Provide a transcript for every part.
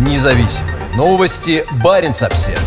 Независимые новости. Барин обсерва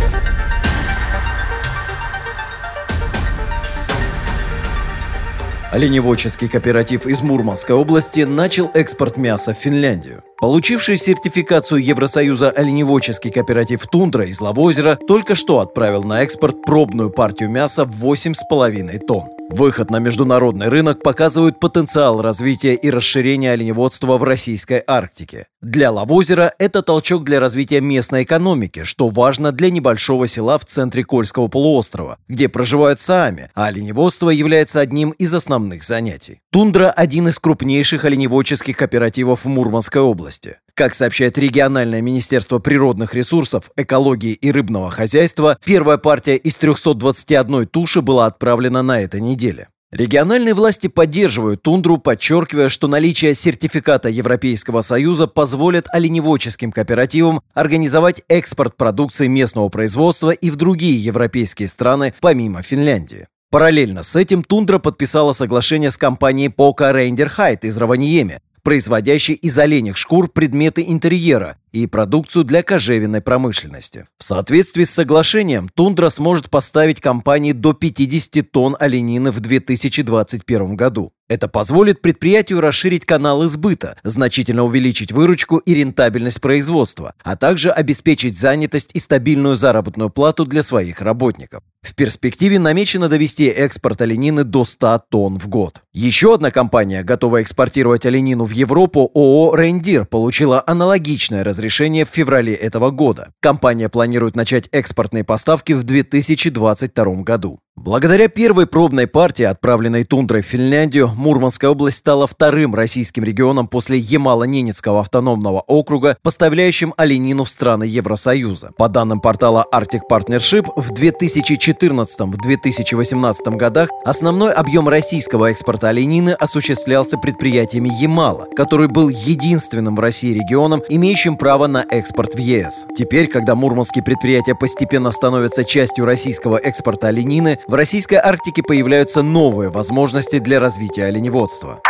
Оленеводческий кооператив из Мурманской области начал экспорт мяса в Финляндию. Получивший сертификацию Евросоюза оленеводческий кооператив «Тундра» из Лавозера только что отправил на экспорт пробную партию мяса в 8,5 тонн. Выход на международный рынок показывает потенциал развития и расширения оленеводства в российской Арктике. Для Лавозера это толчок для развития местной экономики, что важно для небольшого села в центре Кольского полуострова, где проживают саами, а оленеводство является одним из основных занятий. Тундра – один из крупнейших оленеводческих кооперативов в Мурманской области. Как сообщает региональное министерство природных ресурсов, экологии и рыбного хозяйства, первая партия из 321 туши была отправлена на этой неделе. Региональные власти поддерживают тундру, подчеркивая, что наличие сертификата Европейского Союза позволит оленеводческим кооперативам организовать экспорт продукции местного производства и в другие европейские страны, помимо Финляндии. Параллельно с этим Тундра подписала соглашение с компанией Poca Reindeer Hide из Раваньеме, производящий из оленях шкур предметы интерьера и продукцию для кожевенной промышленности. В соответствии с соглашением, Тундра сможет поставить компании до 50 тонн оленины в 2021 году. Это позволит предприятию расширить каналы сбыта, значительно увеличить выручку и рентабельность производства, а также обеспечить занятость и стабильную заработную плату для своих работников. В перспективе намечено довести экспорт оленины до 100 тонн в год. Еще одна компания, готовая экспортировать оленину в Европу, ООО «Рейндир», получила аналогичное разрешение в феврале этого года. Компания планирует начать экспортные поставки в 2022 году. Благодаря первой пробной партии, отправленной тундрой в Финляндию, Мурманская область стала вторым российским регионом после Ямало-Ненецкого автономного округа, поставляющим оленину в страны Евросоюза. По данным портала Arctic Partnership, в 2014-2018 годах основной объем российского экспорта оленины осуществлялся предприятиями Ямала, который был единственным в России регионом, имеющим право на экспорт в ЕС. Теперь, когда мурманские предприятия постепенно становятся частью российского экспорта оленины, в российской Арктике появляются новые возможности для развития оленеводства.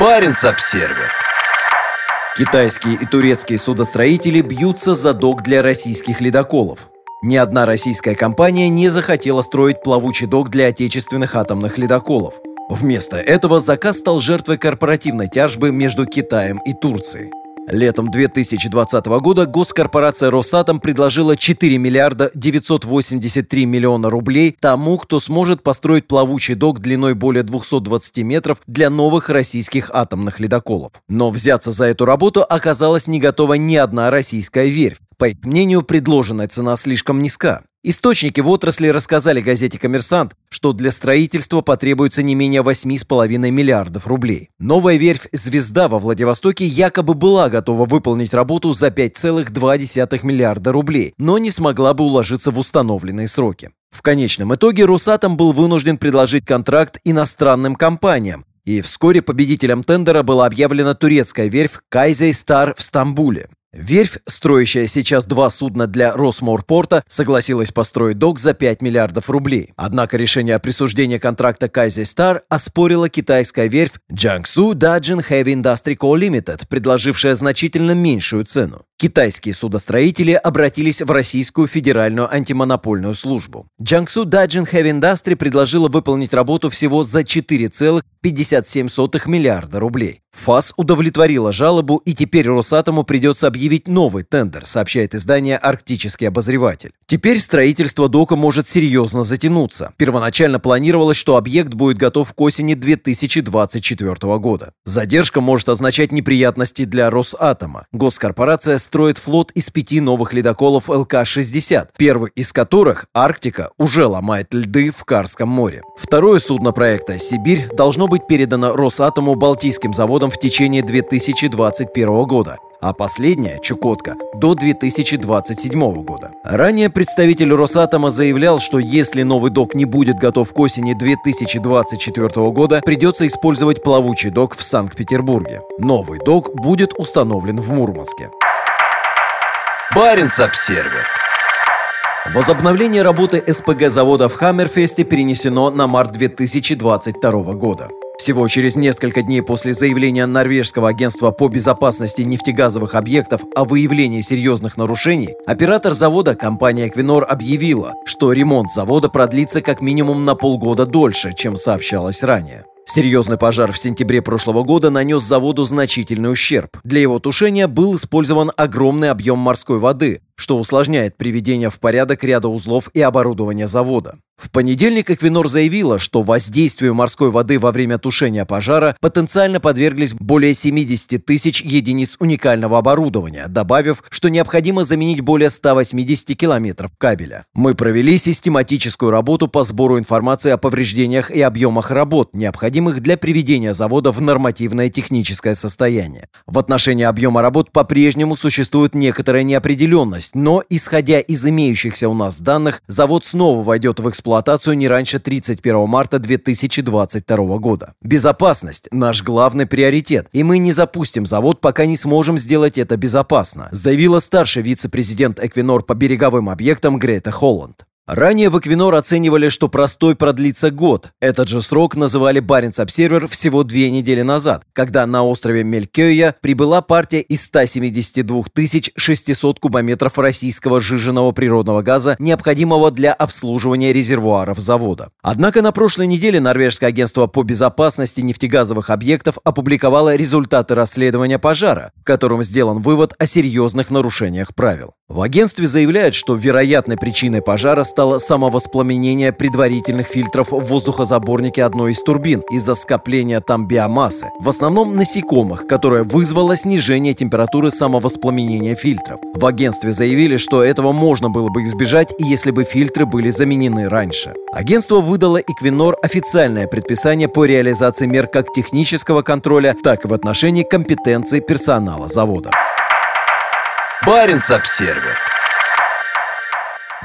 Баренц-Обсервер Китайские и турецкие судостроители бьются за док для российских ледоколов. Ни одна российская компания не захотела строить плавучий док для отечественных атомных ледоколов. Вместо этого заказ стал жертвой корпоративной тяжбы между Китаем и Турцией. Летом 2020 года госкорпорация «Росатом» предложила 4 миллиарда 983 миллиона рублей тому, кто сможет построить плавучий док длиной более 220 метров для новых российских атомных ледоколов. Но взяться за эту работу оказалась не готова ни одна российская верфь. По их мнению, предложенная цена слишком низка. Источники в отрасли рассказали газете «Коммерсант», что для строительства потребуется не менее 8,5 миллиардов рублей. Новая верфь «Звезда» во Владивостоке якобы была готова выполнить работу за 5,2 миллиарда рублей, но не смогла бы уложиться в установленные сроки. В конечном итоге «Росатом» был вынужден предложить контракт иностранным компаниям, и вскоре победителем тендера была объявлена турецкая верфь «Кайзей Стар» в Стамбуле. Верфь, строящая сейчас два судна для Росморпорта, согласилась построить док за 5 миллиардов рублей. Однако решение о присуждении контракта Кайзе Стар оспорила китайская верфь Jiangsu Dajin Heavy Industry Co. Limited, предложившая значительно меньшую цену. Китайские судостроители обратились в Российскую федеральную антимонопольную службу. Jiangsu Dajin Heavy Industry предложила выполнить работу всего за 4,57 миллиарда рублей. ФАС удовлетворила жалобу, и теперь Росатому придется объявить новый тендер, сообщает издание «Арктический обозреватель». Теперь строительство дока может серьезно затянуться. Первоначально планировалось, что объект будет готов к осени 2024 года. Задержка может означать неприятности для Росатома. Госкорпорация строит флот из пяти новых ледоколов ЛК-60, первый из которых, Арктика, уже ломает льды в Карском море. Второе судно проекта «Сибирь» должно быть передано Росатому Балтийским заводом в течение 2021 года, а последняя, Чукотка, до 2027 года. Ранее представитель Росатома заявлял, что если новый док не будет готов к осени 2024 года, придется использовать плавучий док в Санкт-Петербурге. Новый док будет установлен в Мурманске. Баренц-Обсервер Возобновление работы СПГ завода в Хаммерфесте перенесено на март 2022 года. Всего через несколько дней после заявления норвежского агентства по безопасности нефтегазовых объектов о выявлении серьезных нарушений, оператор завода компания Equinor объявила, что ремонт завода продлится как минимум на полгода дольше, чем сообщалось ранее. Серьезный пожар в сентябре прошлого года нанес заводу значительный ущерб. Для его тушения был использован огромный объем морской воды, что усложняет приведение в порядок ряда узлов и оборудования завода. В понедельник Эквинор заявила, что воздействию морской воды во время тушения пожара потенциально подверглись более 70 тысяч единиц уникального оборудования, добавив, что необходимо заменить более 180 километров кабеля. Мы провели систематическую работу по сбору информации о повреждениях и объемах работ, необходимых для приведения завода в нормативное техническое состояние. В отношении объема работ по-прежнему существует некоторая неопределенность, возможность, но, исходя из имеющихся у нас данных, завод снова войдет в эксплуатацию не раньше 31 марта 2022 года. Безопасность – наш главный приоритет, и мы не запустим завод, пока не сможем сделать это безопасно, заявила старший вице-президент Эквинор по береговым объектам Грета Холланд. Ранее в Эквинор оценивали, что простой продлится год. Этот же срок называли Баренц Обсервер всего две недели назад, когда на острове Мелькёя прибыла партия из 172 600 кубометров российского сжиженного природного газа, необходимого для обслуживания резервуаров завода. Однако на прошлой неделе Норвежское агентство по безопасности нефтегазовых объектов опубликовало результаты расследования пожара, в котором сделан вывод о серьезных нарушениях правил. В агентстве заявляют, что вероятной причиной пожара стало самовоспламенение предварительных фильтров в воздухозаборнике одной из турбин из-за скопления там биомассы, в основном насекомых, которое вызвало снижение температуры самовоспламенения фильтров. В агентстве заявили, что этого можно было бы избежать, если бы фильтры были заменены раньше. Агентство выдало Equinor официальное предписание по реализации мер как технического контроля, так и в отношении компетенций персонала завода. Баренц-Обсервер.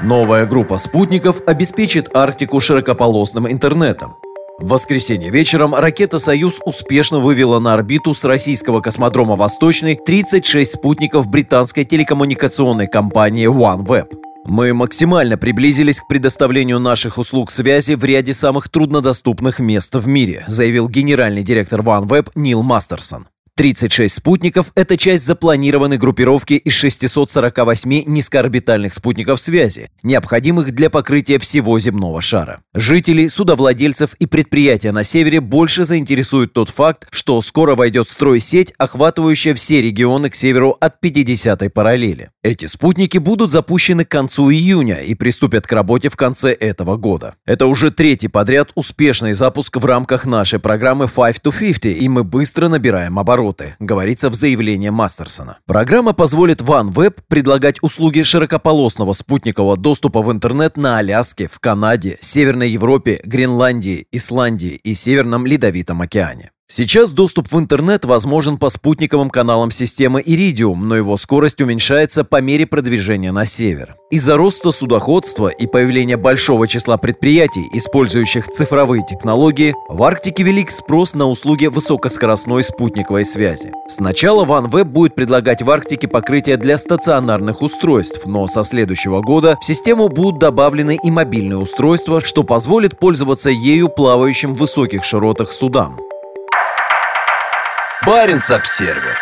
Новая группа спутников обеспечит Арктику широкополосным интернетом. В воскресенье вечером ракета «Союз» успешно вывела на орбиту с российского космодрома «Восточный» 36 спутников британской телекоммуникационной компании OneWeb. Мы максимально приблизились к предоставлению наших услуг связи в ряде самых труднодоступных мест в мире, заявил генеральный директор OneWeb Нил Мастерсон. 36 спутников – это часть запланированной группировки из 648 низкоорбитальных спутников связи, необходимых для покрытия всего земного шара. Жителей, судовладельцев и предприятия на севере больше заинтересует тот факт, что скоро войдет в строй сеть, охватывающая все регионы к северу от 50-й параллели. Эти спутники будут запущены к концу июня и приступят к работе в конце этого года. Это уже третий подряд успешный запуск в рамках нашей программы 5 to 50, и мы быстро набираем обороты обороты, говорится в заявлении Мастерсона. Программа позволит OneWeb предлагать услуги широкополосного спутникового доступа в интернет на Аляске, в Канаде, Северной Европе, Гренландии, Исландии и Северном Ледовитом океане. Сейчас доступ в интернет возможен по спутниковым каналам системы Iridium, но его скорость уменьшается по мере продвижения на север. Из-за роста судоходства и появления большого числа предприятий, использующих цифровые технологии, в Арктике велик спрос на услуги высокоскоростной спутниковой связи. Сначала OneWeb будет предлагать в Арктике покрытие для стационарных устройств, но со следующего года в систему будут добавлены и мобильные устройства, что позволит пользоваться ею плавающим в высоких широтах судам. Баренц-Обсервер.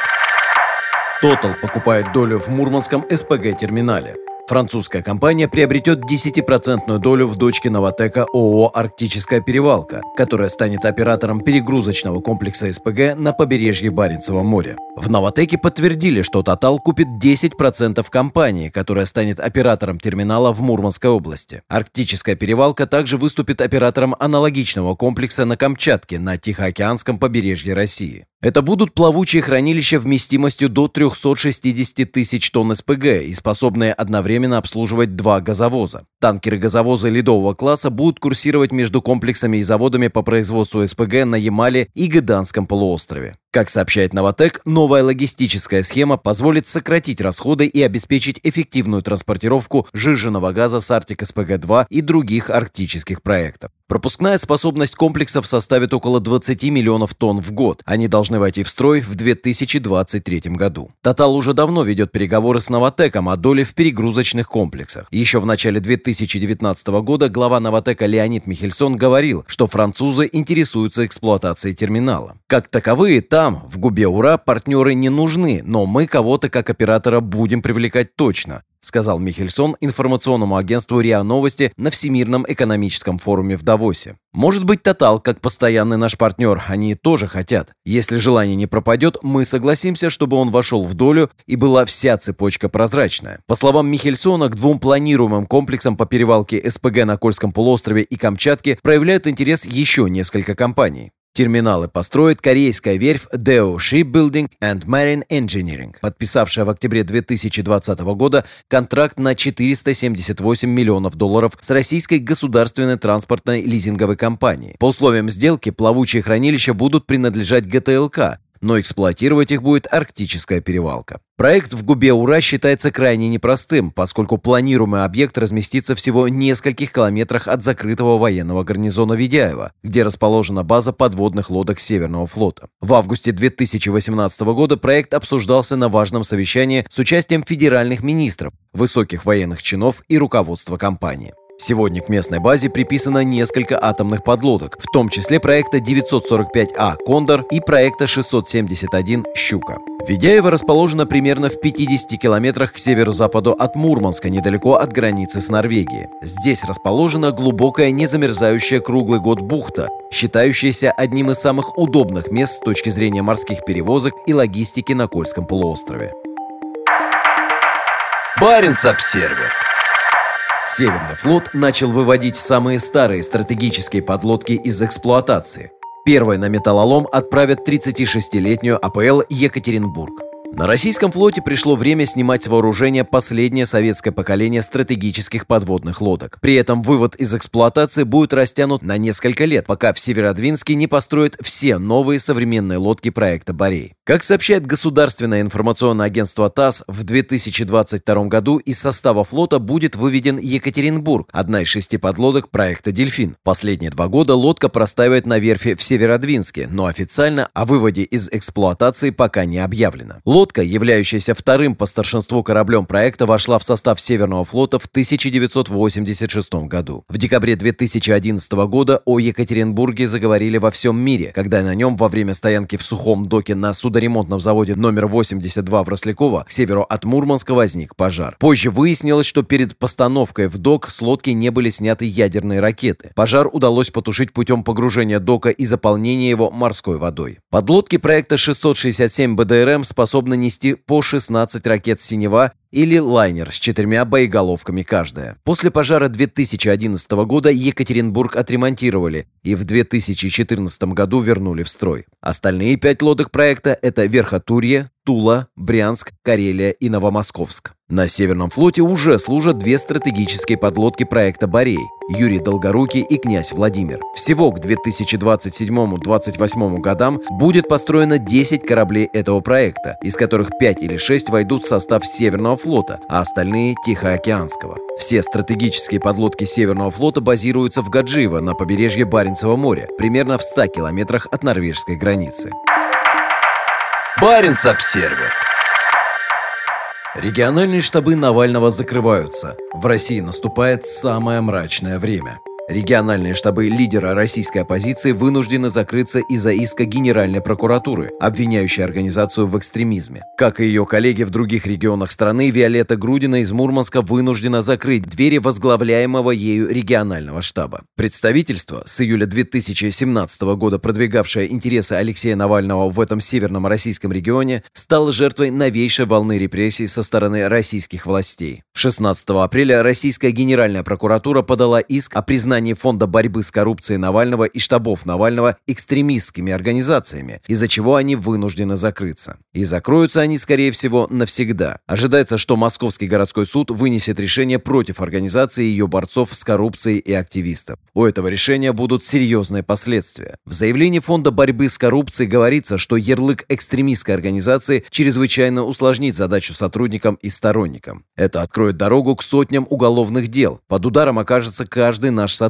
Total покупает долю в Мурманском СПГ-терминале. Французская компания приобретет 10% долю в дочке Новотека ООО «Арктическая перевалка», которая станет оператором перегрузочного комплекса СПГ на побережье Баренцева моря. В Новотеке подтвердили, что Total купит 10% компании, которая станет оператором терминала в Мурманской области. Арктическая перевалка также выступит оператором аналогичного комплекса на Камчатке на Тихоокеанском побережье России. Это будут плавучие хранилища вместимостью до 360 тысяч тонн СПГ и способные одновременно обслуживать два газовоза. Танкеры-газовозы ледового класса будут курсировать между комплексами и заводами по производству СПГ на Ямале и Гыданском полуострове. Как сообщает Новотек, новая логистическая схема позволит сократить расходы и обеспечить эффективную транспортировку жиженного газа с Арктик СПГ-2 и других арктических проектов. Пропускная способность комплексов составит около 20 миллионов тонн в год. Они должны войти в строй в 2023 году. Тотал уже давно ведет переговоры с Новотеком о доле в перегрузочных комплексах. Еще в начале 2019 года глава Новотека Леонид Михельсон говорил, что французы интересуются эксплуатацией терминала. Как таковые, там, в Губе Ура, партнеры не нужны, но мы кого-то как оператора будем привлекать точно сказал Михельсон информационному агентству РИА Новости на Всемирном экономическом форуме в Давосе. Может быть, Тотал, как постоянный наш партнер, они тоже хотят. Если желание не пропадет, мы согласимся, чтобы он вошел в долю и была вся цепочка прозрачная. По словам Михельсона, к двум планируемым комплексам по перевалке СПГ на Кольском полуострове и Камчатке проявляют интерес еще несколько компаний. Терминалы построит корейская верфь Deo Shipbuilding and Marine Engineering, подписавшая в октябре 2020 года контракт на 478 миллионов долларов с российской государственной транспортной лизинговой компанией. По условиям сделки плавучие хранилища будут принадлежать ГТЛК, но эксплуатировать их будет арктическая перевалка. Проект в Губе Ура считается крайне непростым, поскольку планируемый объект разместится всего в нескольких километрах от закрытого военного гарнизона Ведяева, где расположена база подводных лодок Северного флота. В августе 2018 года проект обсуждался на важном совещании с участием федеральных министров, высоких военных чинов и руководства компании. Сегодня к местной базе приписано несколько атомных подлодок, в том числе проекта 945А «Кондор» и проекта 671 «Щука». Ведяево расположено примерно в 50 километрах к северо-западу от Мурманска, недалеко от границы с Норвегией. Здесь расположена глубокая незамерзающая круглый год бухта, считающаяся одним из самых удобных мест с точки зрения морских перевозок и логистики на Кольском полуострове. Баренц-Обсервер Северный флот начал выводить самые старые стратегические подлодки из эксплуатации. Первой на металлолом отправят 36-летнюю АПЛ «Екатеринбург». На российском флоте пришло время снимать с вооружения последнее советское поколение стратегических подводных лодок. При этом вывод из эксплуатации будет растянут на несколько лет, пока в Северодвинске не построят все новые современные лодки проекта «Борей». Как сообщает государственное информационное агентство ТАСС, в 2022 году из состава флота будет выведен Екатеринбург, одна из шести подлодок проекта «Дельфин». Последние два года лодка простаивает на верфи в Северодвинске, но официально о выводе из эксплуатации пока не объявлено. Лодка, являющаяся вторым по старшинству кораблем проекта, вошла в состав Северного флота в 1986 году. В декабре 2011 года о Екатеринбурге заговорили во всем мире, когда на нем во время стоянки в сухом доке на судоремонтном заводе номер 82 в Росляково к северу от Мурманска возник пожар. Позже выяснилось, что перед постановкой в док с лодки не были сняты ядерные ракеты. Пожар удалось потушить путем погружения дока и заполнения его морской водой. Подлодки проекта 667 БДРМ способны способна нести по 16 ракет «Синева» или лайнер с четырьмя боеголовками каждая. После пожара 2011 года Екатеринбург отремонтировали и в 2014 году вернули в строй. Остальные пять лодок проекта – это Верхотурье, Тула, Брянск, Карелия и Новомосковск. На Северном флоте уже служат две стратегические подлодки проекта «Борей» – Юрий Долгорукий и князь Владимир. Всего к 2027-2028 годам будет построено 10 кораблей этого проекта, из которых 5 или 6 войдут в состав Северного флота, а остальные – Тихоокеанского. Все стратегические подлодки Северного флота базируются в Гаджиево на побережье Баренцева моря, примерно в 100 километрах от норвежской границы. Баренц-Обсервер Региональные штабы Навального закрываются. В России наступает самое мрачное время. Региональные штабы лидера российской оппозиции вынуждены закрыться из-за иска Генеральной прокуратуры, обвиняющей организацию в экстремизме. Как и ее коллеги в других регионах страны, Виолетта Грудина из Мурманска вынуждена закрыть двери возглавляемого ею регионального штаба. Представительство, с июля 2017 года продвигавшее интересы Алексея Навального в этом северном российском регионе, стало жертвой новейшей волны репрессий со стороны российских властей. 16 апреля российская Генеральная прокуратура подала иск о признании признании Фонда борьбы с коррупцией Навального и штабов Навального экстремистскими организациями, из-за чего они вынуждены закрыться. И закроются они, скорее всего, навсегда. Ожидается, что Московский городской суд вынесет решение против организации и ее борцов с коррупцией и активистов. У этого решения будут серьезные последствия. В заявлении Фонда борьбы с коррупцией говорится, что ярлык экстремистской организации чрезвычайно усложнит задачу сотрудникам и сторонникам. Это откроет дорогу к сотням уголовных дел. Под ударом окажется каждый наш сотрудник.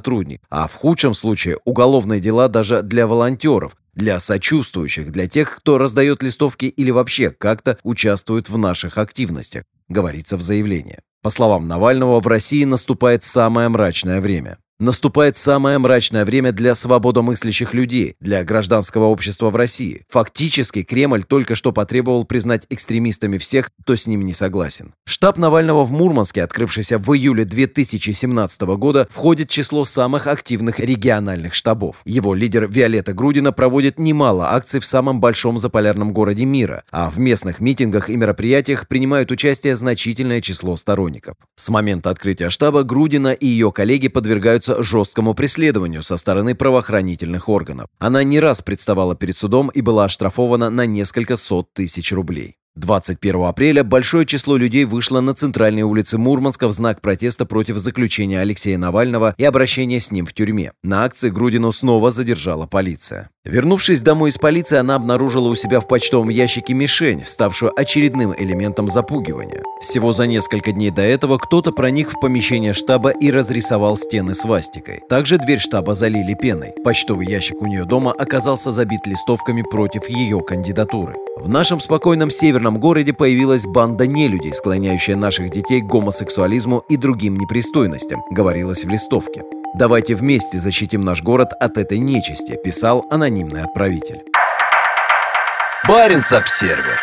А в худшем случае уголовные дела даже для волонтеров, для сочувствующих, для тех, кто раздает листовки или вообще как-то участвует в наших активностях, говорится в заявлении. По словам Навального, в России наступает самое мрачное время. Наступает самое мрачное время для свободомыслящих людей, для гражданского общества в России. Фактически Кремль только что потребовал признать экстремистами всех, кто с ними не согласен. Штаб Навального в Мурманске, открывшийся в июле 2017 года, входит в число самых активных региональных штабов. Его лидер Виолетта Грудина проводит немало акций в самом большом заполярном городе мира, а в местных митингах и мероприятиях принимают участие значительное число сторонников. С момента открытия штаба Грудина и ее коллеги подвергаются подвергаются жесткому преследованию со стороны правоохранительных органов. Она не раз представала перед судом и была оштрафована на несколько сот тысяч рублей. 21 апреля большое число людей вышло на центральные улицы Мурманска в знак протеста против заключения Алексея Навального и обращения с ним в тюрьме. На акции Грудину снова задержала полиция. Вернувшись домой из полиции, она обнаружила у себя в почтовом ящике мишень, ставшую очередным элементом запугивания. Всего за несколько дней до этого кто-то проник в помещение штаба и разрисовал стены свастикой. Также дверь штаба залили пеной. Почтовый ящик у нее дома оказался забит листовками против ее кандидатуры. В нашем спокойном северном городе появилась банда нелюдей, склоняющая наших детей к гомосексуализму и другим непристойностям, говорилось в листовке. «Давайте вместе защитим наш город от этой нечисти», писал анонимный отправитель. Баренц-Обсервер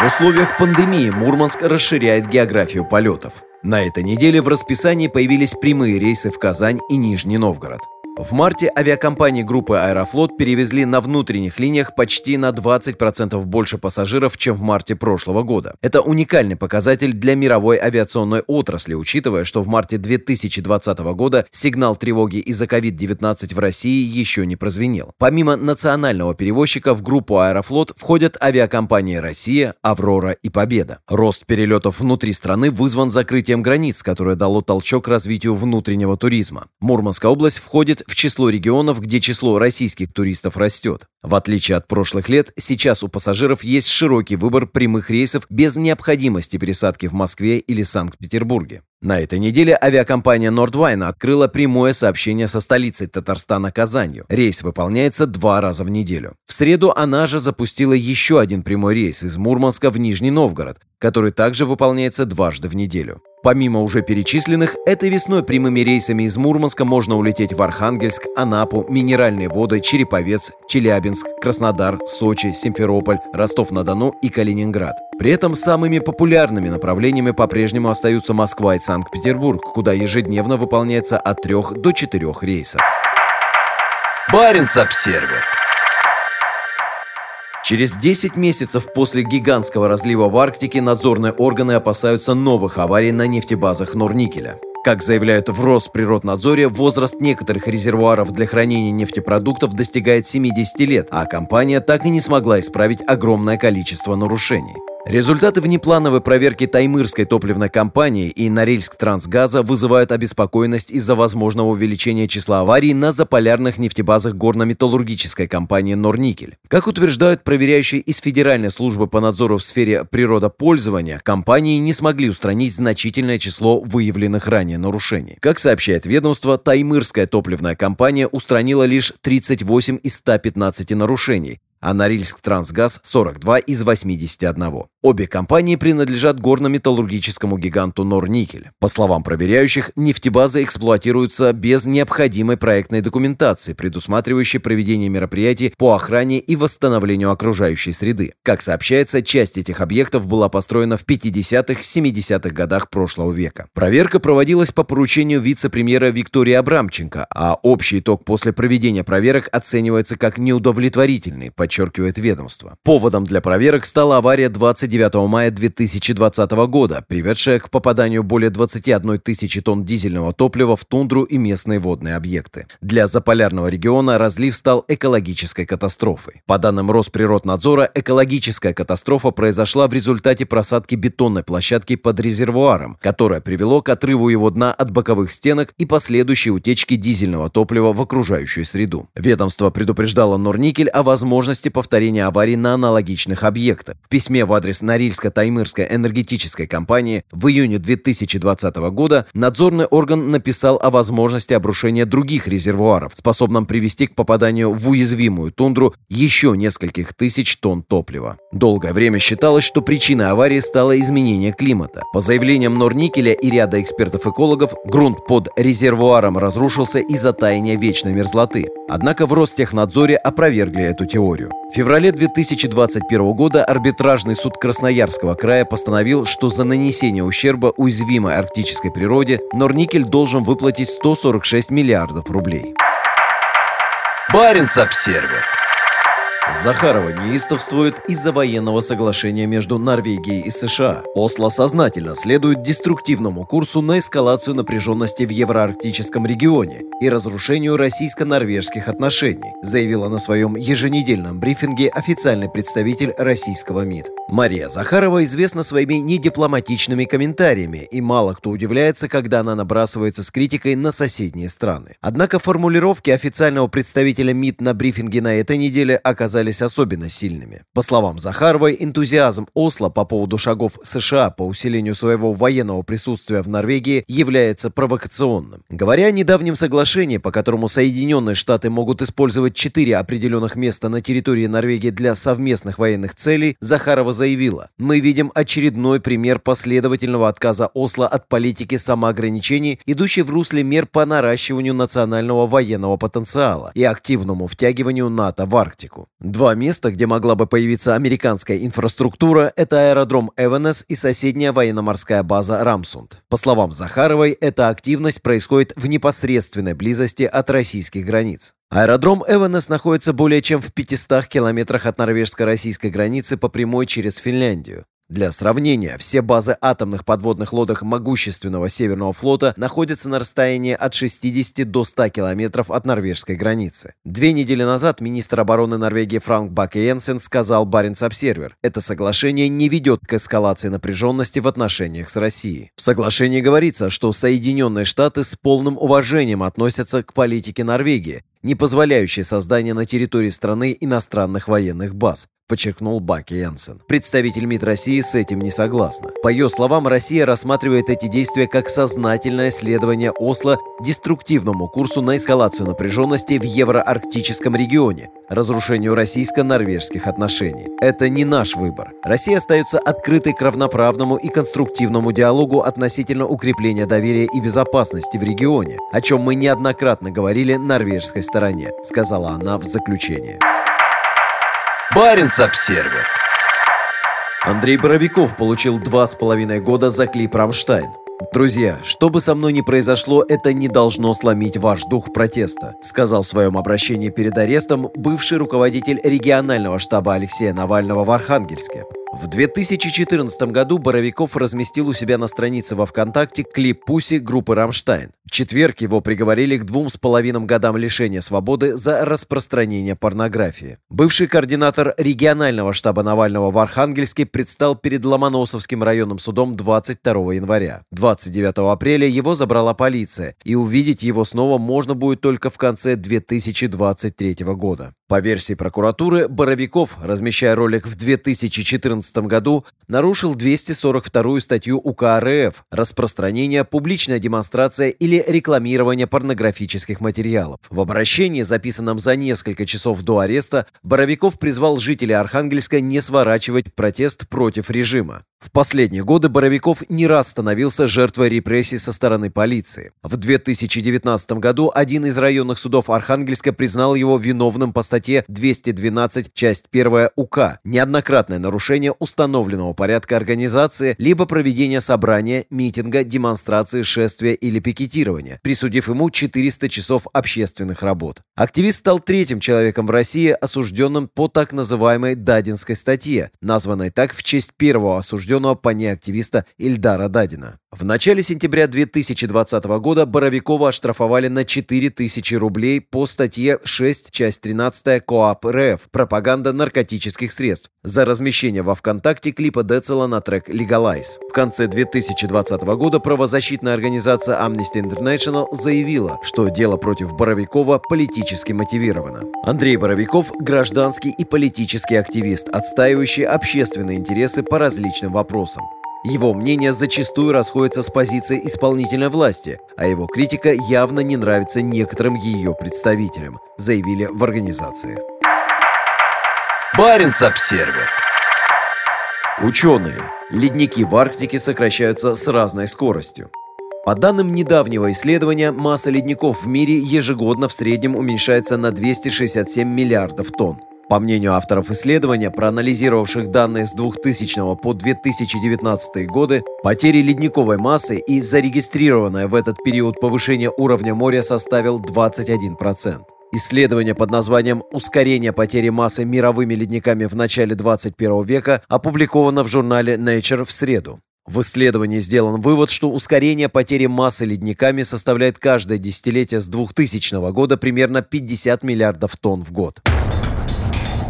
В условиях пандемии Мурманск расширяет географию полетов. На этой неделе в расписании появились прямые рейсы в Казань и Нижний Новгород. В марте авиакомпании группы «Аэрофлот» перевезли на внутренних линиях почти на 20% больше пассажиров, чем в марте прошлого года. Это уникальный показатель для мировой авиационной отрасли, учитывая, что в марте 2020 года сигнал тревоги из-за COVID-19 в России еще не прозвенел. Помимо национального перевозчика в группу «Аэрофлот» входят авиакомпании «Россия», «Аврора» и «Победа». Рост перелетов внутри страны вызван закрытием границ, которое дало толчок развитию внутреннего туризма. Мурманская область входит в число регионов, где число российских туристов растет. В отличие от прошлых лет, сейчас у пассажиров есть широкий выбор прямых рейсов без необходимости пересадки в Москве или Санкт-Петербурге. На этой неделе авиакомпания Nordwine открыла прямое сообщение со столицей Татарстана Казанью. Рейс выполняется два раза в неделю. В среду она же запустила еще один прямой рейс из Мурманска в Нижний Новгород, который также выполняется дважды в неделю. Помимо уже перечисленных, этой весной прямыми рейсами из Мурманска можно улететь в Архангельск, Анапу, Минеральные воды, Череповец, Челябинск, Краснодар, Сочи, Симферополь, Ростов-на-Дону и Калининград. При этом самыми популярными направлениями по-прежнему остаются Москва и Санкт-Петербург, куда ежедневно выполняется от 3 до 4 рейсов. Баренц-Обсервер Через 10 месяцев после гигантского разлива в Арктике надзорные органы опасаются новых аварий на нефтебазах Норникеля. Как заявляют в Росприроднадзоре, возраст некоторых резервуаров для хранения нефтепродуктов достигает 70 лет, а компания так и не смогла исправить огромное количество нарушений. Результаты внеплановой проверки Таймырской топливной компании и Норильск Трансгаза вызывают обеспокоенность из-за возможного увеличения числа аварий на заполярных нефтебазах горно-металлургической компании «Норникель». Как утверждают проверяющие из Федеральной службы по надзору в сфере природопользования, компании не смогли устранить значительное число выявленных ранее нарушений. Как сообщает ведомство, Таймырская топливная компания устранила лишь 38 из 115 нарушений, а Норильск Трансгаз 42 из 81. Обе компании принадлежат горно-металлургическому гиганту Норникель. По словам проверяющих, нефтебазы эксплуатируются без необходимой проектной документации, предусматривающей проведение мероприятий по охране и восстановлению окружающей среды. Как сообщается, часть этих объектов была построена в 50-70-х годах прошлого века. Проверка проводилась по поручению вице-премьера Виктории Абрамченко, а общий итог после проведения проверок оценивается как неудовлетворительный, подчеркивает ведомство. Поводом для проверок стала авария 20 29 мая 2020 года, приведшая к попаданию более 21 тысячи тонн дизельного топлива в тундру и местные водные объекты. Для заполярного региона разлив стал экологической катастрофой. По данным Росприроднадзора, экологическая катастрофа произошла в результате просадки бетонной площадки под резервуаром, которая привело к отрыву его дна от боковых стенок и последующей утечке дизельного топлива в окружающую среду. Ведомство предупреждало Норникель о возможности повторения аварий на аналогичных объектах. В письме в адрес Норильско-Таймырской энергетической компании в июне 2020 года надзорный орган написал о возможности обрушения других резервуаров, способном привести к попаданию в уязвимую тундру еще нескольких тысяч тонн топлива. Долгое время считалось, что причиной аварии стало изменение климата. По заявлениям Норникеля и ряда экспертов-экологов, грунт под резервуаром разрушился из-за таяния вечной мерзлоты. Однако в Ростехнадзоре опровергли эту теорию. В феврале 2021 года арбитражный суд Красноярского края постановил, что за нанесение ущерба уязвимой арктической природе Норникель должен выплатить 146 миллиардов рублей. Баренц-Обсервер. Захарова неистовствует из-за военного соглашения между Норвегией и США. Осло сознательно следует деструктивному курсу на эскалацию напряженности в евроарктическом регионе и разрушению российско-норвежских отношений, заявила на своем еженедельном брифинге официальный представитель российского МИД. Мария Захарова известна своими недипломатичными комментариями, и мало кто удивляется, когда она набрасывается с критикой на соседние страны. Однако формулировки официального представителя МИД на брифинге на этой неделе оказались особенно сильными. По словам Захаровой, энтузиазм Осло по поводу шагов США по усилению своего военного присутствия в Норвегии является провокационным. Говоря о недавнем соглашении, по которому Соединенные Штаты могут использовать четыре определенных места на территории Норвегии для совместных военных целей, Захарова заявила, мы видим очередной пример последовательного отказа Осло от политики самоограничений, идущей в русле мер по наращиванию национального военного потенциала и активному втягиванию НАТО в Арктику. Два места, где могла бы появиться американская инфраструктура, это аэродром Эвенес и соседняя военно-морская база Рамсунд. По словам Захаровой, эта активность происходит в непосредственной близости от российских границ. Аэродром Эвенес находится более чем в 500 километрах от норвежско-российской границы по прямой через Финляндию. Для сравнения, все базы атомных подводных лодок могущественного Северного флота находятся на расстоянии от 60 до 100 километров от норвежской границы. Две недели назад министр обороны Норвегии Франк Баке сказал Баренц Обсервер, это соглашение не ведет к эскалации напряженности в отношениях с Россией. В соглашении говорится, что Соединенные Штаты с полным уважением относятся к политике Норвегии, не позволяющей создание на территории страны иностранных военных баз, подчеркнул Баки Янсен. Представитель МИД России с этим не согласна. По ее словам, Россия рассматривает эти действия как сознательное следование Осло деструктивному курсу на эскалацию напряженности в евроарктическом регионе, разрушению российско-норвежских отношений. Это не наш выбор. Россия остается открытой к равноправному и конструктивному диалогу относительно укрепления доверия и безопасности в регионе, о чем мы неоднократно говорили норвежской стороне, сказала она в заключении. Баренц-Обсервер. Андрей Боровиков получил два с половиной года за клип «Рамштайн». Друзья, что бы со мной ни произошло, это не должно сломить ваш дух протеста, сказал в своем обращении перед арестом бывший руководитель регионального штаба Алексея Навального в Архангельске. В 2014 году Боровиков разместил у себя на странице во ВКонтакте клип «Pussy» группы «Рамштайн». В четверг его приговорили к двум с половиной годам лишения свободы за распространение порнографии. Бывший координатор регионального штаба Навального в Архангельске предстал перед Ломоносовским районным судом 22 января. 29 апреля его забрала полиция, и увидеть его снова можно будет только в конце 2023 года. По версии прокуратуры, Боровиков, размещая ролик в 2014 году, нарушил 242 статью УК РФ «Распространение, публичная демонстрация или рекламирование порнографических материалов». В обращении, записанном за несколько часов до ареста, Боровиков призвал жителей Архангельска не сворачивать протест против режима. В последние годы Боровиков не раз становился жертвой репрессий со стороны полиции. В 2019 году один из районных судов Архангельска признал его виновным по статье 212, часть 1 УК «Неоднократное нарушение установленного порядка организации либо проведения собрания, митинга, демонстрации, шествия или пикетирования», присудив ему 400 часов общественных работ. Активист стал третьим человеком в России, осужденным по так называемой Дадинской статье, названной так в честь первого осужденного по ней активиста Ильдара Дадина. В начале сентября 2020 года Боровикова оштрафовали на 4000 рублей по статье 6, часть 13 КоАП РФ «Пропаганда наркотических средств» за размещение во ВКонтакте клипа Децела на трек «Legalize». В конце 2020 года правозащитная организация Amnesty International заявила, что дело против Боровикова политически мотивировано. Андрей Боровиков – гражданский и политический активист, отстаивающий общественные интересы по различным вопросам. Его мнение зачастую расходится с позицией исполнительной власти, а его критика явно не нравится некоторым ее представителям, заявили в организации. Баренц-Обсервер Ученые. Ледники в Арктике сокращаются с разной скоростью. По данным недавнего исследования, масса ледников в мире ежегодно в среднем уменьшается на 267 миллиардов тонн. По мнению авторов исследования, проанализировавших данные с 2000 по 2019 годы, потери ледниковой массы и зарегистрированное в этот период повышение уровня моря составил 21%. Исследование под названием «Ускорение потери массы мировыми ледниками в начале 21 века» опубликовано в журнале Nature в среду. В исследовании сделан вывод, что ускорение потери массы ледниками составляет каждое десятилетие с 2000 года примерно 50 миллиардов тонн в год.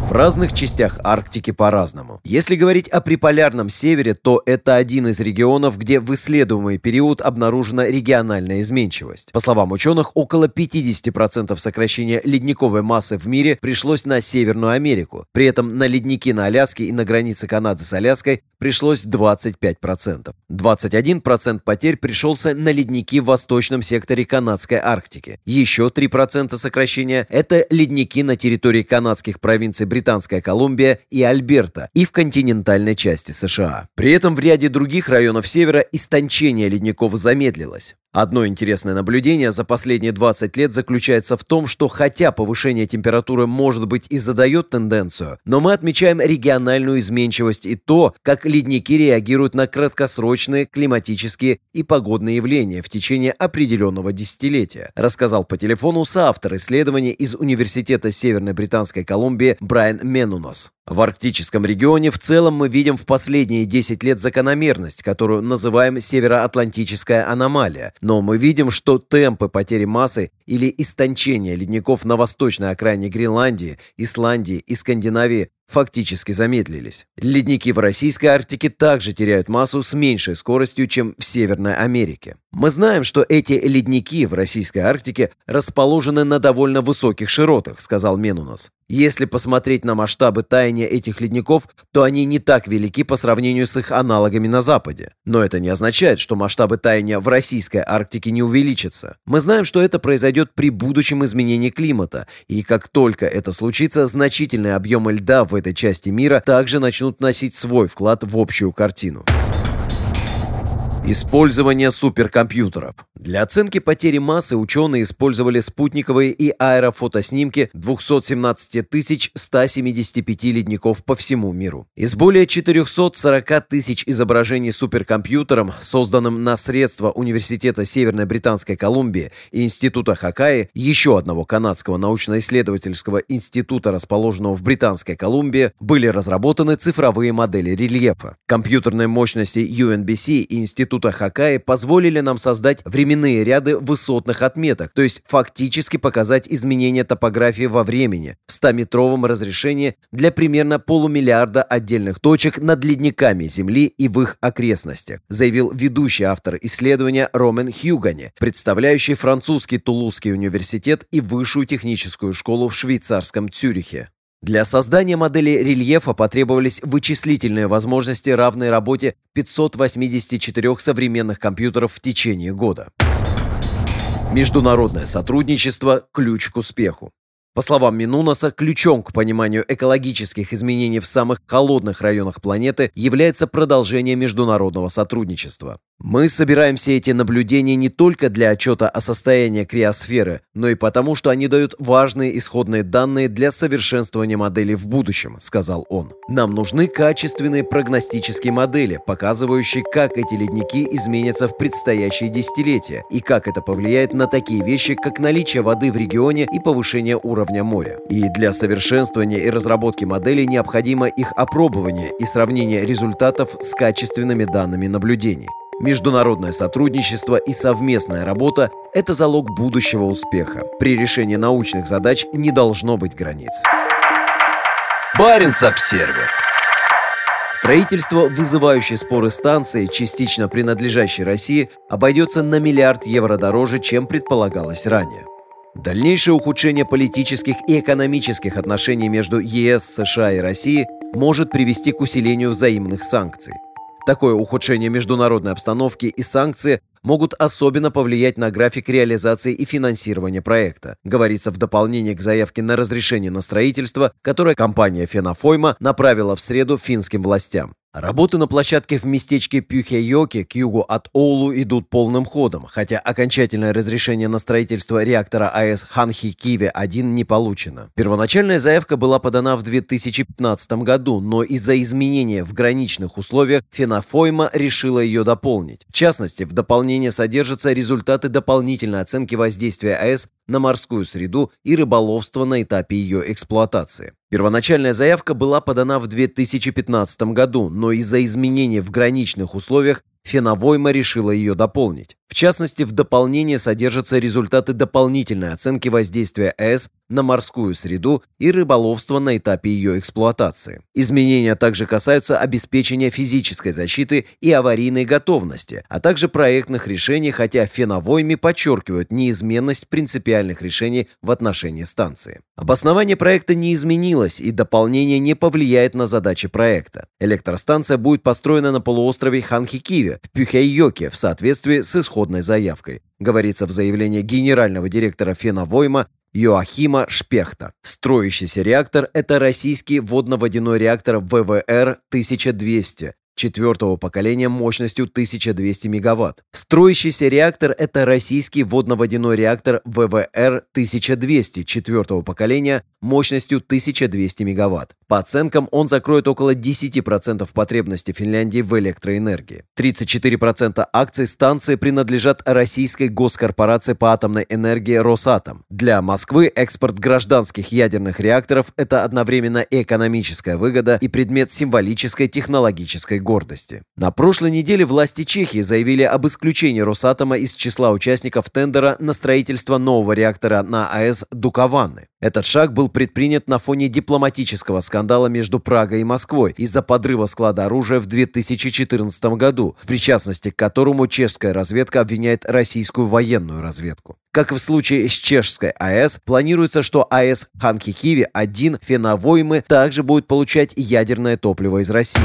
В разных частях Арктики по-разному. Если говорить о приполярном севере, то это один из регионов, где в исследуемый период обнаружена региональная изменчивость. По словам ученых, около 50% сокращения ледниковой массы в мире пришлось на Северную Америку. При этом на ледники на Аляске и на границе Канады с Аляской пришлось 25%. 21% потерь пришелся на ледники в восточном секторе канадской Арктики. Еще 3% сокращения – это ледники на территории канадских провинций Британская Колумбия и Альберта и в континентальной части США. При этом в ряде других районов севера истончение ледников замедлилось. Одно интересное наблюдение за последние 20 лет заключается в том, что хотя повышение температуры может быть и задает тенденцию, но мы отмечаем региональную изменчивость и то, как ледники реагируют на краткосрочные климатические и погодные явления в течение определенного десятилетия, рассказал по телефону соавтор исследования из Университета Северной Британской Колумбии Брайан Менунос. В арктическом регионе в целом мы видим в последние 10 лет закономерность, которую называем североатлантическая аномалия, но мы видим, что темпы потери массы или истончения ледников на восточной окраине Гренландии, Исландии и Скандинавии фактически замедлились. Ледники в российской Арктике также теряют массу с меньшей скоростью, чем в Северной Америке. Мы знаем, что эти ледники в российской Арктике расположены на довольно высоких широтах, сказал Менунос. Если посмотреть на масштабы таяния этих ледников, то они не так велики по сравнению с их аналогами на Западе. Но это не означает, что масштабы таяния в российской Арктике не увеличатся. Мы знаем, что это произойдет при будущем изменении климата, и как только это случится, значительные объемы льда в этой части мира также начнут носить свой вклад в общую картину. Использование суперкомпьютеров. Для оценки потери массы ученые использовали спутниковые и аэрофотоснимки 217 175 ледников по всему миру. Из более 440 тысяч изображений суперкомпьютером, созданным на средства Университета Северной Британской Колумбии и Института Хакаи, еще одного канадского научно-исследовательского института, расположенного в Британской Колумбии, были разработаны цифровые модели рельефа. Компьютерные мощности UNBC и Института Хакаи позволили нам создать временные временные ряды высотных отметок, то есть фактически показать изменение топографии во времени в 100-метровом разрешении для примерно полумиллиарда отдельных точек над ледниками Земли и в их окрестностях, заявил ведущий автор исследования Ромен Хьюгани, представляющий французский Тулузский университет и высшую техническую школу в швейцарском Цюрихе. Для создания модели рельефа потребовались вычислительные возможности, равные работе 584 современных компьютеров в течение года. Международное сотрудничество – ключ к успеху. По словам Минунаса, ключом к пониманию экологических изменений в самых холодных районах планеты является продолжение международного сотрудничества. Мы собираем все эти наблюдения не только для отчета о состоянии криосферы, но и потому, что они дают важные исходные данные для совершенствования моделей в будущем, сказал он. Нам нужны качественные прогностические модели, показывающие, как эти ледники изменятся в предстоящие десятилетия и как это повлияет на такие вещи, как наличие воды в регионе и повышение уровня моря. И для совершенствования и разработки моделей необходимо их опробование и сравнение результатов с качественными данными наблюдений. Международное сотрудничество и совместная работа – это залог будущего успеха. При решении научных задач не должно быть границ. Баренц-Обсервер. Строительство вызывающей споры станции, частично принадлежащей России, обойдется на миллиард евро дороже, чем предполагалось ранее. Дальнейшее ухудшение политических и экономических отношений между ЕС, США и Россией может привести к усилению взаимных санкций. Такое ухудшение международной обстановки и санкции могут особенно повлиять на график реализации и финансирования проекта, говорится в дополнение к заявке на разрешение на строительство, которое компания Фенофойма направила в среду финским властям. Работы на площадке в местечке Пюхейоке к югу от Оулу идут полным ходом, хотя окончательное разрешение на строительство реактора АЭС Ханхи-Киве-1 не получено. Первоначальная заявка была подана в 2015 году, но из-за изменения в граничных условиях Фенофойма решила ее дополнить. В частности, в дополнении содержатся результаты дополнительной оценки воздействия АЭС на морскую среду и рыболовство на этапе ее эксплуатации. Первоначальная заявка была подана в 2015 году, но из-за изменений в граничных условиях Феновойма решила ее дополнить. В частности, в дополнении содержатся результаты дополнительной оценки воздействия АЭС на морскую среду и рыболовство на этапе ее эксплуатации. Изменения также касаются обеспечения физической защиты и аварийной готовности, а также проектных решений, хотя феновойми подчеркивают неизменность принципиальных решений в отношении станции. Обоснование проекта не изменилось, и дополнение не повлияет на задачи проекта. Электростанция будет построена на полуострове Ханхикиве в Пюхейоке в соответствии с исходной заявкой, говорится в заявлении генерального директора Феновойма Йоахима Шпехта. Строящийся реактор – это российский водно-водяной реактор ВВР-1200, четвертого поколения мощностью 1200 МВт. Строящийся реактор – это российский водно-водяной реактор ВВР-1200 четвертого поколения мощностью 1200 МВт. По оценкам, он закроет около 10% потребности Финляндии в электроэнергии. 34% акций станции принадлежат российской госкорпорации по атомной энергии «Росатом». Для Москвы экспорт гражданских ядерных реакторов – это одновременно экономическая выгода и предмет символической технологической гордости. На прошлой неделе власти Чехии заявили об исключении Росатома из числа участников тендера на строительство нового реактора на АЭС Дукованы. Этот шаг был предпринят на фоне дипломатического скандала между Прагой и Москвой из-за подрыва склада оружия в 2014 году, в причастности к которому чешская разведка обвиняет российскую военную разведку. Как и в случае с чешской АЭС, планируется, что АЭС Ханки-Киви-1 Феновоймы также будет получать ядерное топливо из России.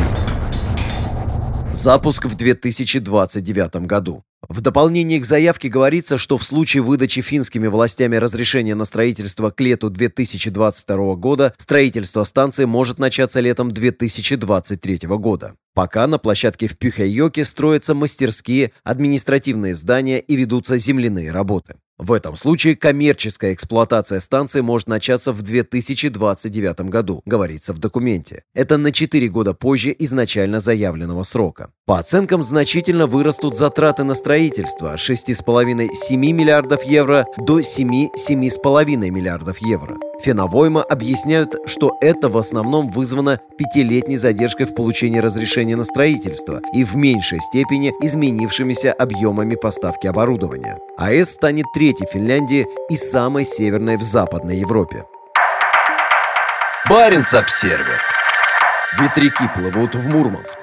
Запуск в 2029 году. В дополнение к заявке говорится, что в случае выдачи финскими властями разрешения на строительство к лету 2022 года, строительство станции может начаться летом 2023 года. Пока на площадке в Пюхайоке строятся мастерские, административные здания и ведутся земляные работы. В этом случае коммерческая эксплуатация станции может начаться в 2029 году, говорится в документе. Это на 4 года позже изначально заявленного срока. По оценкам, значительно вырастут затраты на строительство с 6,5-7 миллиардов евро до 7-7,5 миллиардов евро. Феновойма объясняют, что это в основном вызвано пятилетней задержкой в получении разрешения на строительство и в меньшей степени изменившимися объемами поставки оборудования. АЭС станет третьей Финляндии и самой северной в Западной Европе. Баренц-Обсервер. Ветряки плывут в Мурманск.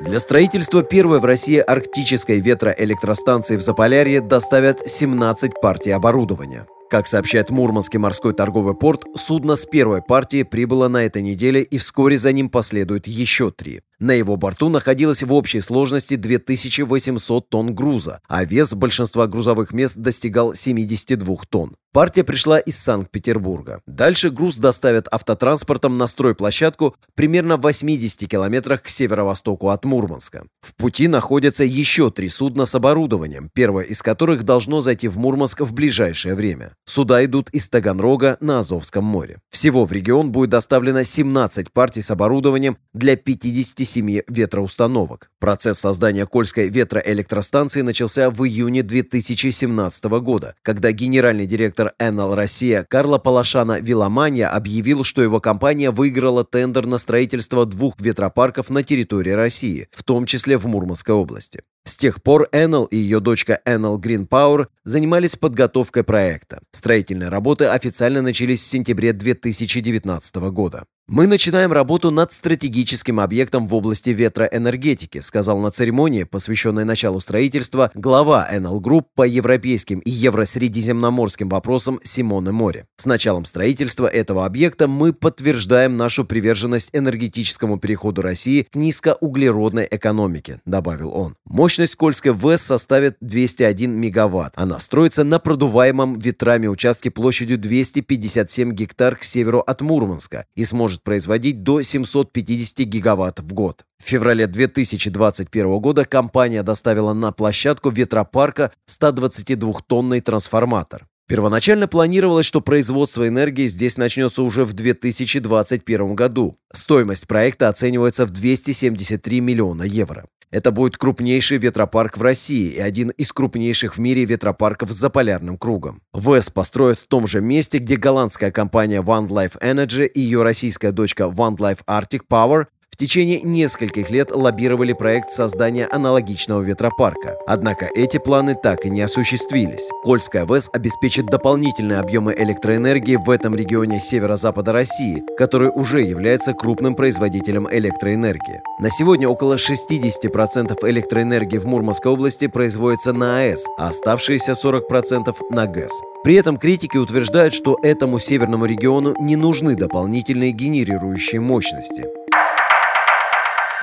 Для строительства первой в России арктической ветроэлектростанции в Заполярье доставят 17 партий оборудования. Как сообщает Мурманский морской торговый порт, судно с первой партии прибыло на этой неделе и вскоре за ним последуют еще три. На его борту находилось в общей сложности 2800 тонн груза, а вес большинства грузовых мест достигал 72 тонн. Партия пришла из Санкт-Петербурга. Дальше груз доставят автотранспортом на стройплощадку примерно в 80 километрах к северо-востоку от Мурманска. В пути находятся еще три судна с оборудованием, первое из которых должно зайти в Мурманск в ближайшее время. Суда идут из Таганрога на Азовском море. Всего в регион будет доставлено 17 партий с оборудованием для 57 ветроустановок. Процесс создания Кольской ветроэлектростанции начался в июне 2017 года, когда генеральный директор Enel Россия Карло Палашана Виламанья объявил, что его компания выиграла тендер на строительство двух ветропарков на территории России, в том числе в Мурманской области. С тех пор Enel и ее дочка Enel Green Power занимались подготовкой проекта. Строительные работы официально начались в сентябре 2019 года. «Мы начинаем работу над стратегическим объектом в области ветроэнергетики», сказал на церемонии, посвященной началу строительства, глава Enel Group по европейским и евросредиземноморским вопросам Симоне Море. С началом строительства этого объекта мы подтверждаем нашу приверженность энергетическому переходу России к низкоуглеродной экономике, добавил он. Мощность Кольской ВЭС составит 201 мегаватт. Она строится на продуваемом ветрами участке площадью 257 гектар к северу от Мурманска и сможет производить до 750 гигаватт в год. В феврале 2021 года компания доставила на площадку ветропарка 122-тонный трансформатор. Первоначально планировалось, что производство энергии здесь начнется уже в 2021 году. Стоимость проекта оценивается в 273 миллиона евро. Это будет крупнейший ветропарк в России и один из крупнейших в мире ветропарков за полярным кругом. ВЭС построят в том же месте, где голландская компания One Life Energy и ее российская дочка One Life Arctic Power течение нескольких лет лоббировали проект создания аналогичного ветропарка. Однако эти планы так и не осуществились. Кольская ВЭС обеспечит дополнительные объемы электроэнергии в этом регионе северо-запада России, который уже является крупным производителем электроэнергии. На сегодня около 60% электроэнергии в Мурманской области производится на АЭС, а оставшиеся 40% на ГЭС. При этом критики утверждают, что этому северному региону не нужны дополнительные генерирующие мощности.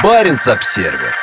Баренц-Обсервер.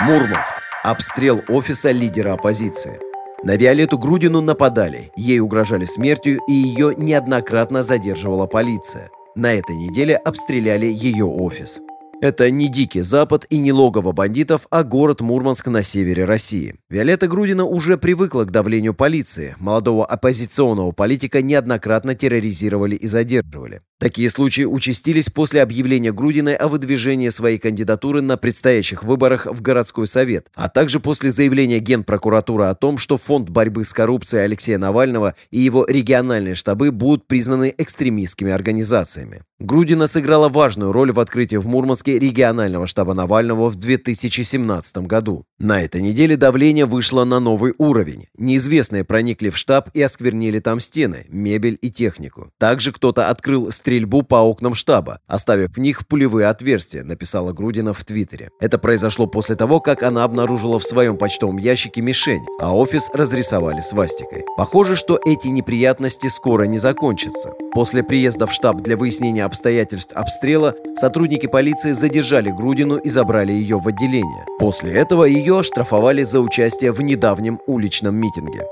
Мурманск. Обстрел офиса лидера оппозиции. На Виолетту Грудину нападали, ей угрожали смертью и ее неоднократно задерживала полиция. На этой неделе обстреляли ее офис. Это не Дикий Запад и не логово бандитов, а город Мурманск на севере России. Виолетта Грудина уже привыкла к давлению полиции. Молодого оппозиционного политика неоднократно терроризировали и задерживали. Такие случаи участились после объявления Грудиной о выдвижении своей кандидатуры на предстоящих выборах в городской совет, а также после заявления Генпрокуратуры о том, что Фонд борьбы с коррупцией Алексея Навального и его региональные штабы будут признаны экстремистскими организациями. Грудина сыграла важную роль в открытии в Мурманске регионального штаба Навального в 2017 году. На этой неделе давление вышло на новый уровень. Неизвестные проникли в штаб и осквернили там стены, мебель и технику. Также кто-то открыл стрельбу стрельбу по окнам штаба, оставив в них пулевые отверстия, написала Грудина в Твиттере. Это произошло после того, как она обнаружила в своем почтовом ящике мишень, а офис разрисовали свастикой. Похоже, что эти неприятности скоро не закончатся. После приезда в штаб для выяснения обстоятельств обстрела сотрудники полиции задержали Грудину и забрали ее в отделение. После этого ее оштрафовали за участие в недавнем уличном митинге.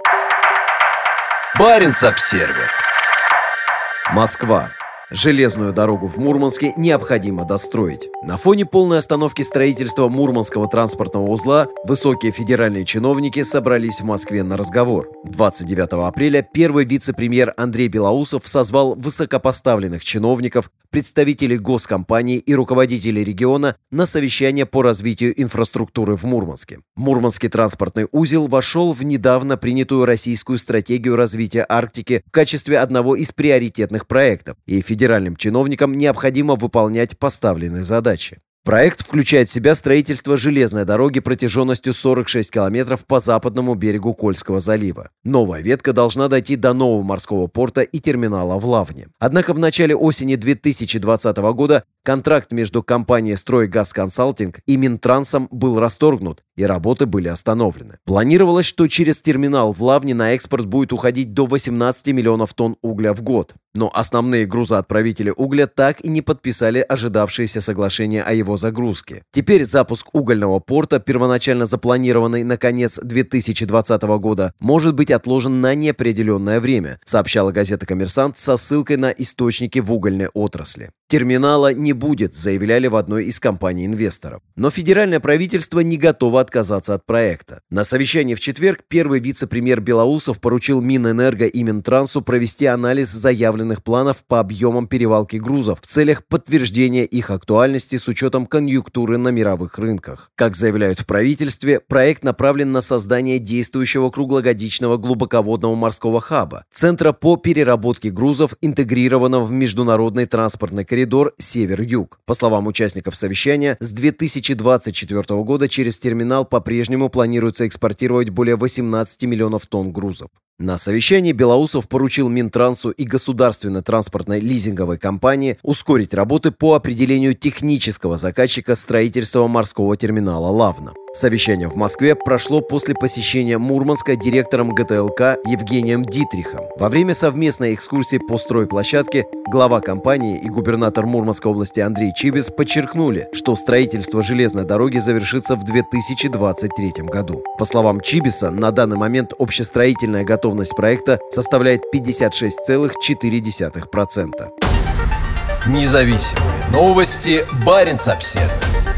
Баренц-Обсервер. Москва. Железную дорогу в Мурманске необходимо достроить. На фоне полной остановки строительства Мурманского транспортного узла высокие федеральные чиновники собрались в Москве на разговор. 29 апреля первый вице-премьер Андрей Белоусов созвал высокопоставленных чиновников, представителей госкомпаний и руководителей региона на совещание по развитию инфраструктуры в Мурманске. Мурманский транспортный узел вошел в недавно принятую российскую стратегию развития Арктики в качестве одного из приоритетных проектов, и федеральным чиновникам необходимо выполнять поставленные задачи. Проект включает в себя строительство железной дороги протяженностью 46 километров по западному берегу Кольского залива. Новая ветка должна дойти до нового морского порта и терминала в Лавне. Однако в начале осени 2020 года контракт между компанией «Стройгаз Консалтинг» и Минтрансом был расторгнут, и работы были остановлены. Планировалось, что через терминал в Лавне на экспорт будет уходить до 18 миллионов тонн угля в год. Но основные грузоотправители угля так и не подписали ожидавшееся соглашение о его загрузке. Теперь запуск угольного порта, первоначально запланированный на конец 2020 года, может быть отложен на неопределенное время, сообщала газета «Коммерсант» со ссылкой на источники в угольной отрасли. Терминала не будет, заявляли в одной из компаний инвесторов. Но федеральное правительство не готово отказаться от проекта. На совещании в четверг первый вице-премьер Белоусов поручил Минэнерго и Минтрансу провести анализ заявленных планов по объемам перевалки грузов в целях подтверждения их актуальности с учетом конъюнктуры на мировых рынках. Как заявляют в правительстве, проект направлен на создание действующего круглогодичного глубоководного морского хаба, центра по переработке грузов, интегрированного в международный транспортный коридор север-юг. По словам участников совещания, с 2024 года через терминал по-прежнему планируется экспортировать более 18 миллионов тонн грузов. На совещании Белоусов поручил Минтрансу и государственной транспортной лизинговой компании ускорить работы по определению технического заказчика строительства морского терминала «Лавна». Совещание в Москве прошло после посещения Мурманска директором ГТЛК Евгением Дитрихом. Во время совместной экскурсии по стройплощадке глава компании и губернатор Мурманской области Андрей Чибис подчеркнули, что строительство железной дороги завершится в 2023 году. По словам Чибиса, на данный момент общестроительная готовность проекта составляет 56,4%. Независимые новости. Барин обседный.